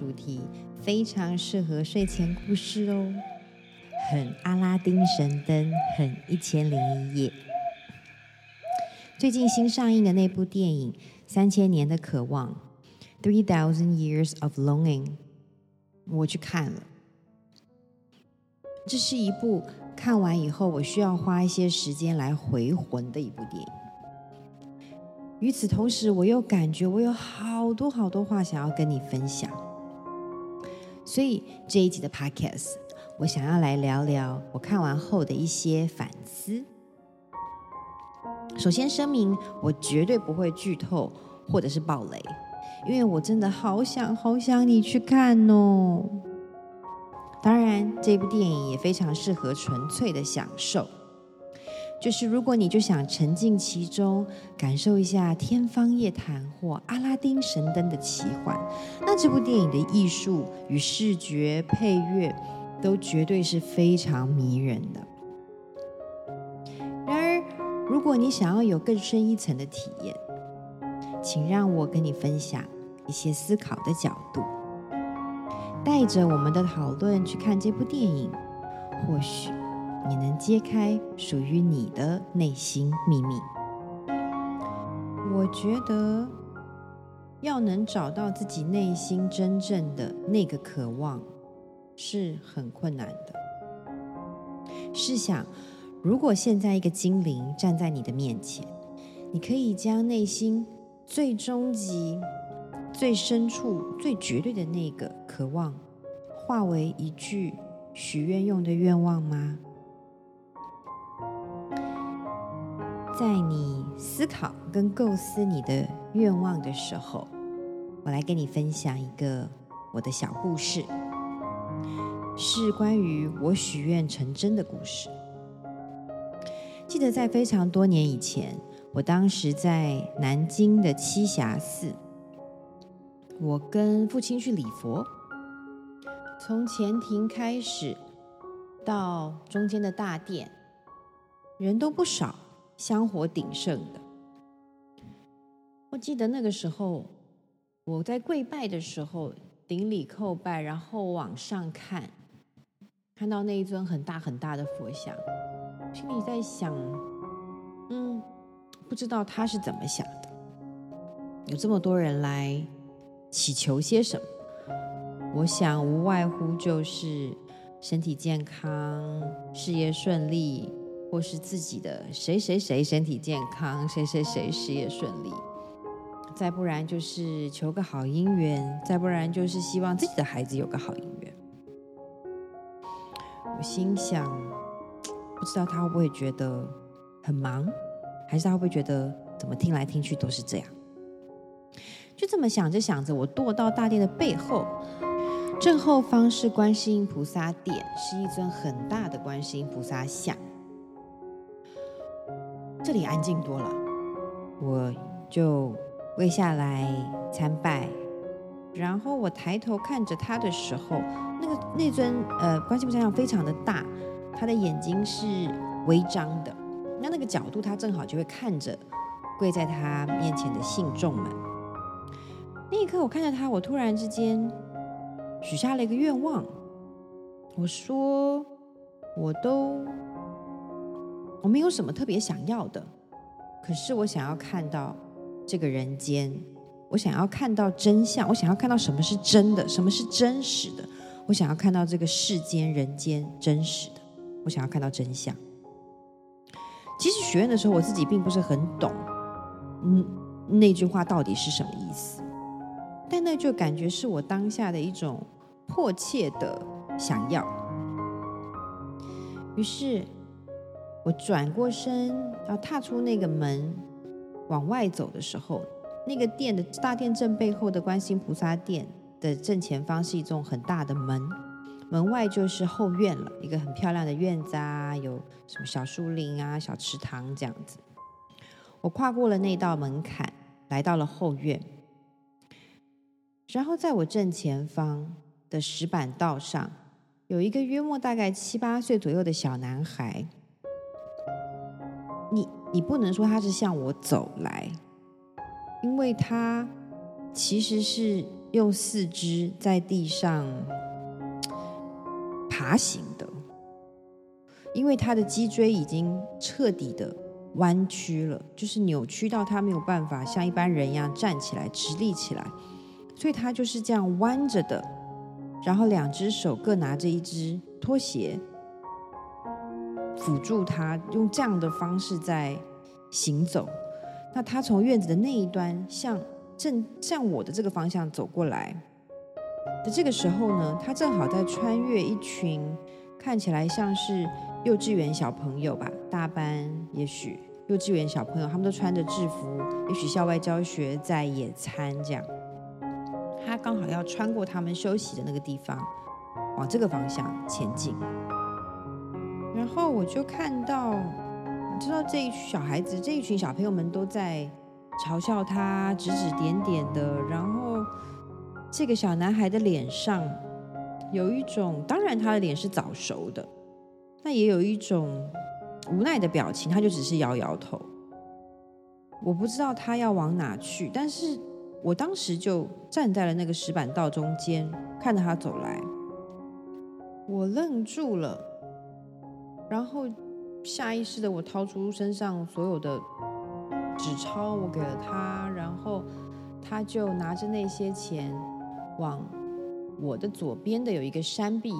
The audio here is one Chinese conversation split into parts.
主题非常适合睡前故事哦，很阿拉丁神灯，很一千零一夜。最近新上映的那部电影《三千年的渴望》（Three Thousand Years of Longing），我去看了。这是一部看完以后我需要花一些时间来回魂的一部电影。与此同时，我又感觉我有好多好多话想要跟你分享。所以这一集的 Podcast，我想要来聊聊我看完后的一些反思。首先声明，我绝对不会剧透或者是爆雷，因为我真的好想好想你去看哦。当然，这部电影也非常适合纯粹的享受。就是如果你就想沉浸其中，感受一下天方夜谭或阿拉丁神灯的奇幻，那这部电影的艺术与视觉配乐都绝对是非常迷人的。然而，如果你想要有更深一层的体验，请让我跟你分享一些思考的角度。带着我们的讨论去看这部电影，或许你能揭开属于你的内心秘密。我觉得要能找到自己内心真正的那个渴望是很困难的。试想，如果现在一个精灵站在你的面前，你可以将内心最终极。最深处、最绝对的那个渴望，化为一句许愿用的愿望吗？在你思考跟构思你的愿望的时候，我来跟你分享一个我的小故事，是关于我许愿成真的故事。记得在非常多年以前，我当时在南京的栖霞寺。我跟父亲去礼佛，从前庭开始到中间的大殿，人都不少，香火鼎盛的。我记得那个时候，我在跪拜的时候，顶礼叩拜，然后往上看，看到那一尊很大很大的佛像，心里在想，嗯，不知道他是怎么想的，有这么多人来。祈求些什么？我想无外乎就是身体健康、事业顺利，或是自己的谁谁谁身体健康、谁谁谁事业顺利。再不然就是求个好姻缘，再不然就是希望自己的孩子有个好姻缘。我心想，不知道他会不会觉得很忙，还是他会不会觉得怎么听来听去都是这样？就这么想着想着，我踱到大殿的背后，正后方是观世音菩萨殿，是一尊很大的观世音菩萨像。这里安静多了，我就跪下来参拜。然后我抬头看着他的时候，那个那尊呃观世音菩萨像非常的大，他的眼睛是微张的，那那个角度他正好就会看着跪在他面前的信众们。那一刻，我看着他，我突然之间许下了一个愿望。我说：“我都我没有什么特别想要的，可是我想要看到这个人间，我想要看到真相，我想要看到什么是真的，什么是真实的，我想要看到这个世间人间真实的，我想要看到真相。”其实许愿的时候，我自己并不是很懂，嗯，那句话到底是什么意思。但那就感觉是我当下的一种迫切的想要。于是，我转过身要踏出那个门往外走的时候，那个殿的大殿正背后的观世音菩萨殿的正前方是一种很大的门，门外就是后院了，一个很漂亮的院子啊，有什么小树林啊、小池塘这样子。我跨过了那道门槛，来到了后院。然后在我正前方的石板道上，有一个约莫大概七八岁左右的小男孩。你你不能说他是向我走来，因为他其实是用四肢在地上爬行的，因为他的脊椎已经彻底的弯曲了，就是扭曲到他没有办法像一般人一样站起来、直立起来，所以他就是这样弯着的，然后两只手各拿着一只拖鞋。辅助他用这样的方式在行走。那他从院子的那一端向正向我的这个方向走过来的这个时候呢，他正好在穿越一群看起来像是幼稚园小朋友吧，大班也许幼稚园小朋友，他们都穿着制服，也许校外教学在野餐这样。他刚好要穿过他们休息的那个地方，往这个方向前进。然后我就看到，你知道这一群小孩子，这一群小朋友们都在嘲笑他，指指点点的。然后这个小男孩的脸上有一种，当然他的脸是早熟的，那也有一种无奈的表情，他就只是摇摇头。我不知道他要往哪去，但是我当时就站在了那个石板道中间，看着他走来，我愣住了。然后下意识的，我掏出身上所有的纸钞，我给了他，然后他就拿着那些钱往我的左边的有一个山壁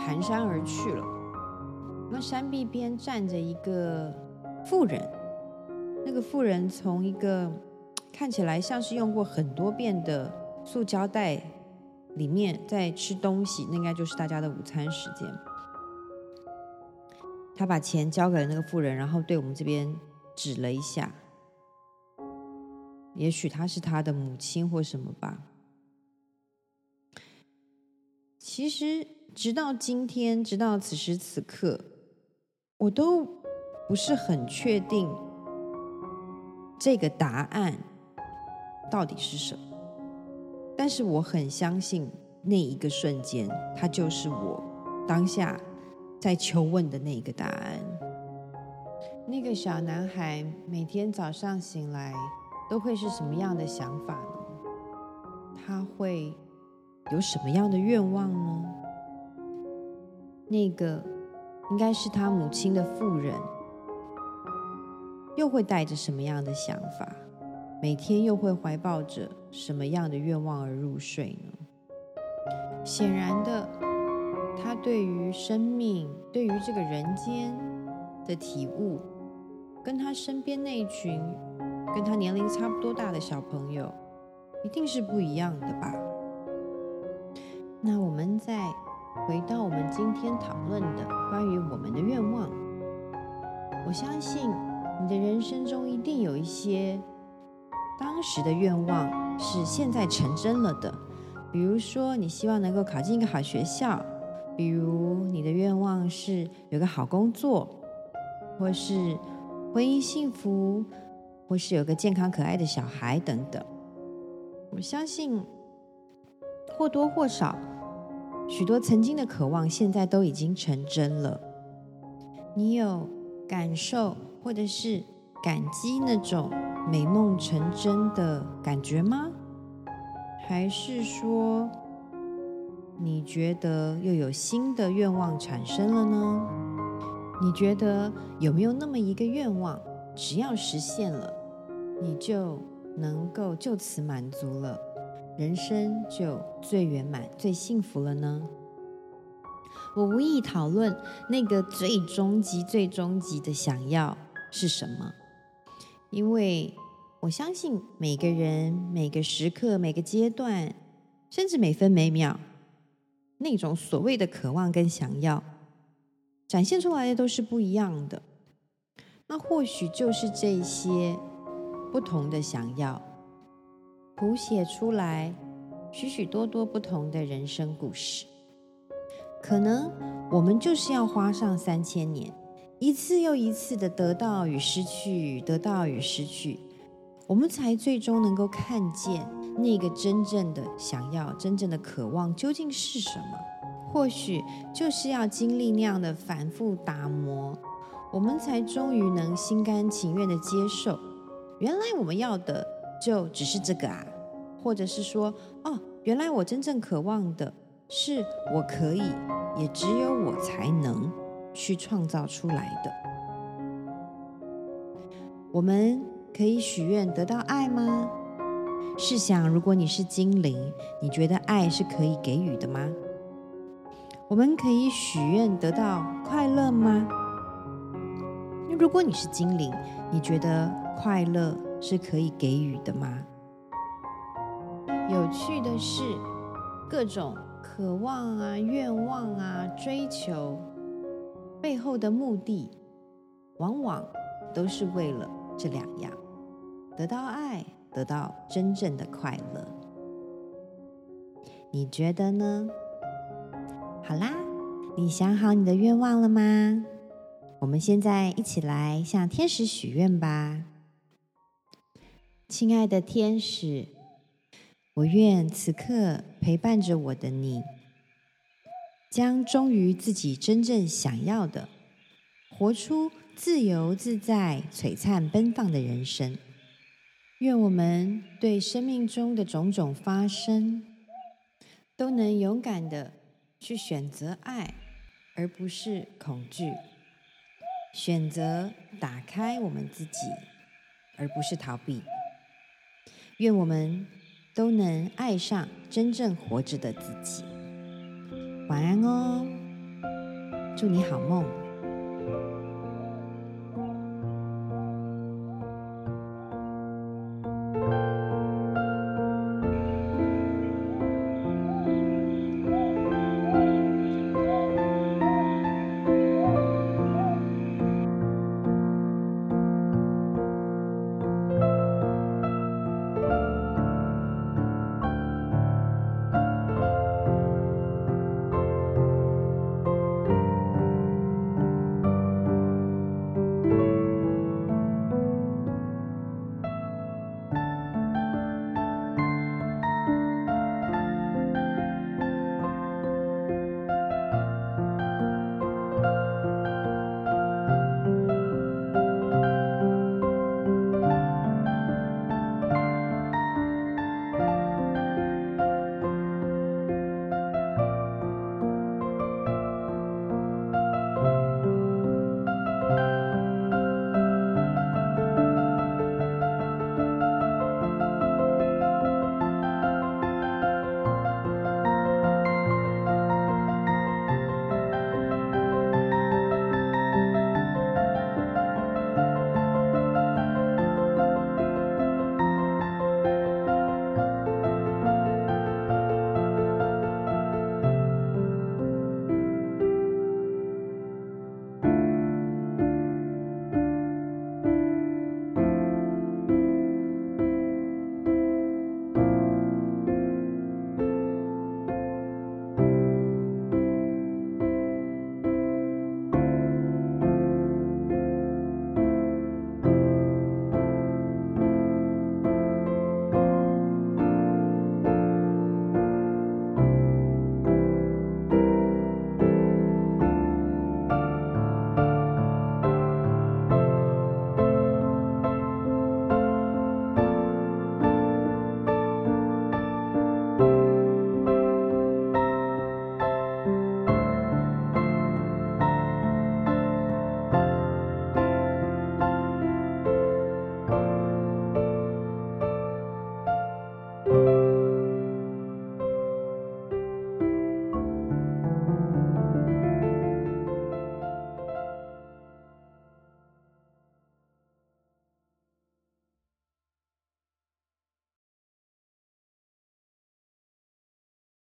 蹒跚而去了。那山壁边站着一个妇人，那个妇人从一个看起来像是用过很多遍的塑胶袋里面在吃东西，那应该就是大家的午餐时间。他把钱交给了那个妇人，然后对我们这边指了一下。也许他是他的母亲或什么吧。其实，直到今天，直到此时此刻，我都不是很确定这个答案到底是什么。但是我很相信，那一个瞬间，他就是我当下。在求问的那个答案。那个小男孩每天早上醒来都会是什么样的想法呢？他会有什么样的愿望呢？那个应该是他母亲的妇人，又会带着什么样的想法？每天又会怀抱着什么样的愿望而入睡呢？显然的。他对于生命，对于这个人间的体悟，跟他身边那一群跟他年龄差不多大的小朋友，一定是不一样的吧？那我们再回到我们今天讨论的关于我们的愿望，我相信你的人生中一定有一些当时的愿望是现在成真了的，比如说你希望能够考进一个好学校。比如你的愿望是有个好工作，或是婚姻幸福，或是有个健康可爱的小孩等等。我相信或多或少，许多曾经的渴望现在都已经成真了。你有感受或者是感激那种美梦成真的感觉吗？还是说，你觉得又有新的愿望产生了呢？你觉得有没有那么一个愿望，只要实现了，你就能够就此满足了，人生就最圆满、最幸福了呢？我无意讨论那个最终极、最终极的想要是什么，因为我相信每个人、每个时刻、每个阶段，甚至每分每秒。那种所谓的渴望跟想要，展现出来的都是不一样的。那或许就是这些不同的想要，谱写出来许许多多不同的人生故事。可能我们就是要花上三千年，一次又一次的得到与失去，得到与失去，我们才最终能够看见。那个真正的想要、真正的渴望究竟是什么？或许就是要经历那样的反复打磨，我们才终于能心甘情愿地接受，原来我们要的就只是这个啊，或者是说，哦，原来我真正渴望的是我可以，也只有我才能去创造出来的。我们可以许愿得到爱吗？试想，如果你是精灵，你觉得爱是可以给予的吗？我们可以许愿得到快乐吗？如果你是精灵，你觉得快乐是可以给予的吗？有趣的是，各种渴望啊、愿望啊、追求背后的目的，往往都是为了这两样：得到爱，得到真正的快乐。你觉得呢？好啦，你想好你的愿望了吗？我们现在一起来向天使许愿吧。亲爱的天使，我愿此刻陪伴着我的你，将忠于自己真正想要的，活出自由自在、璀璨奔放的人生。愿我们对生命中的种种发生，都能勇敢的去选择爱，而不是恐惧；选择打开我们自己，而不是逃避。愿我们都能爱上真正活着的自己。晚安哦，祝你好梦。